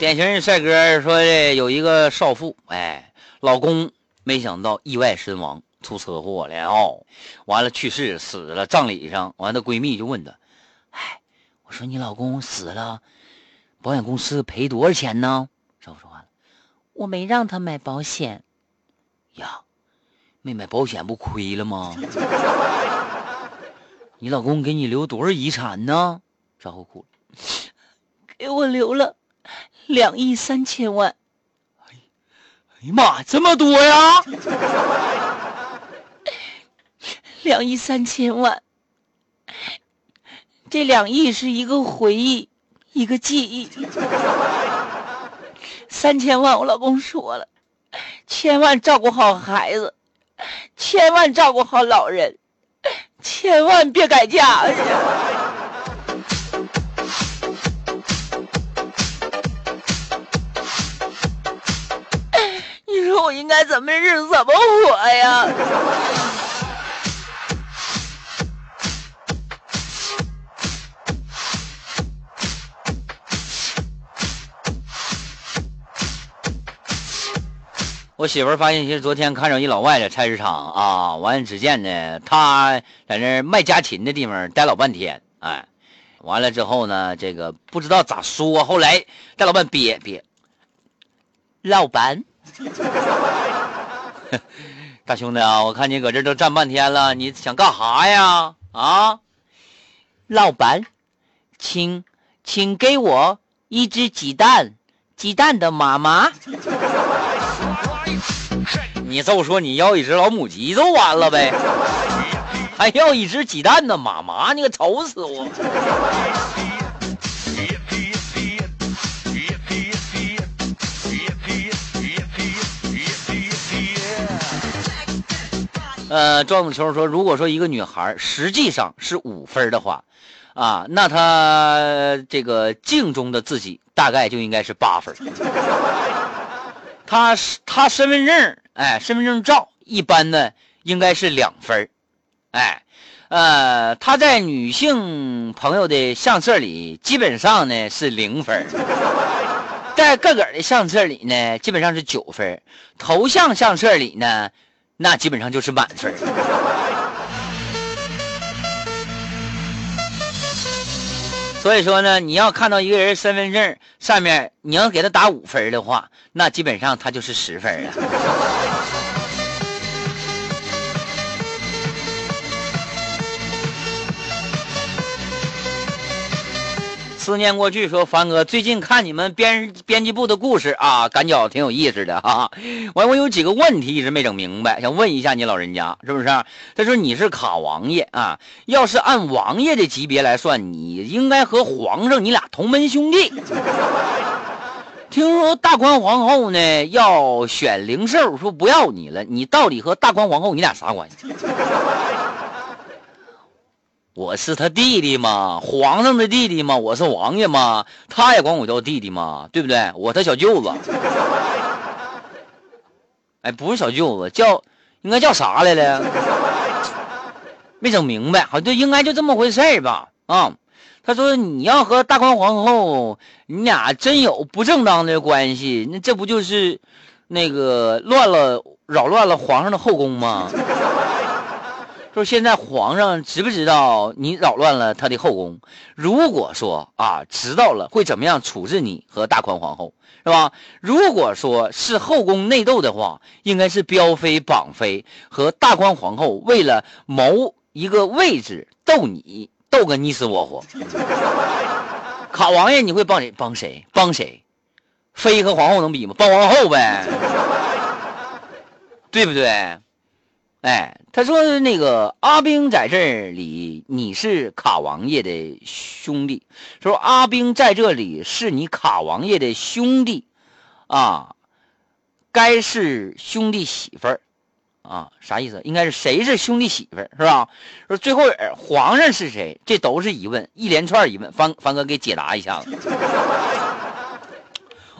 典型的帅哥说的有一个少妇，哎，老公没想到意外身亡，出车祸了哦，完了去世死了，葬礼上，完了闺蜜就问她，哎，我说你老公死了，保险公司赔多少钱呢？少妇说话了，我没让他买保险。呀，没买保险不亏了吗？你老公给你留多少遗产呢？少妇哭了，给我留了两亿三千万。哎呀妈，这么多呀！两亿三千万，这两亿是一个回忆，一个记忆。三千万，我老公说了。千万照顾好孩子，千万照顾好老人，千万别改嫁。该怎么日子怎么活呀？我媳妇儿发信息，昨天看着一老外在菜市场啊，完只见呢，他在那卖家禽的地方待老半天，哎，完了之后呢，这个不知道咋说，后来待老板憋憋，老板，大兄弟啊，我看你搁这都站半天了，你想干啥呀？啊，老板，请请给我一只鸡蛋，鸡蛋的妈妈。你就说你要一只老母鸡就完了呗，还要一只鸡蛋的，妈妈，你可愁死我！呃，庄子秋说，如果说一个女孩实际上是五分的话，啊，那她这个镜中的自己大概就应该是八分。她她身份证。哎，身份证照一般呢应该是两分哎，呃，他在女性朋友的相册里基本上呢是零分在个个的相册里呢基本上是九分头像相册里呢那基本上就是满分所以说呢，你要看到一个人身份证上面你要给他打五分的话，那基本上他就是十分了。思念过去，说凡哥，最近看你们编编辑部的故事啊，感觉挺有意思的哈。完，我有几个问题一直没整明白，想问一下你老人家，是不是？他说你是卡王爷啊，要是按王爷的级别来算，你应该和皇上你俩同门兄弟。听说大宽皇后呢要选灵兽，说不要你了，你到底和大宽皇后你俩啥关系？我是他弟弟嘛，皇上的弟弟嘛，我是王爷嘛，他也管我叫弟弟嘛，对不对？我他小舅子。哎，不是小舅子，叫应该叫啥来了？没整明白，好像就应该就这么回事吧？啊，他说你要和大宽皇后，你俩真有不正当的关系，那这不就是那个乱了、扰乱了皇上的后宫吗？说现在皇上知不知道你扰乱了他的后宫？如果说啊知道了，会怎么样处置你和大宽皇后，是吧？如果说是后宫内斗的话，应该是标妃、榜妃和大宽皇后为了谋一个位置斗你，斗个你死我活。卡王爷你会帮谁？帮谁？帮谁？妃和皇后能比吗？帮皇后呗，对不对？哎，他说那个阿兵在这里，你是卡王爷的兄弟。说阿兵在这里是你卡王爷的兄弟，啊，该是兄弟媳妇儿，啊，啥意思？应该是谁是兄弟媳妇儿是吧？说最后皇上是谁？这都是疑问，一连串疑问。方方哥给解答一下子。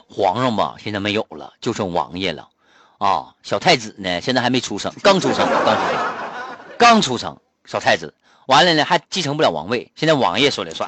皇上吧，现在没有了，就剩王爷了。啊，小太子呢？现在还没出生，刚出生，刚出生，刚出生。小太子完了呢，还继承不了王位，现在王爷说了算。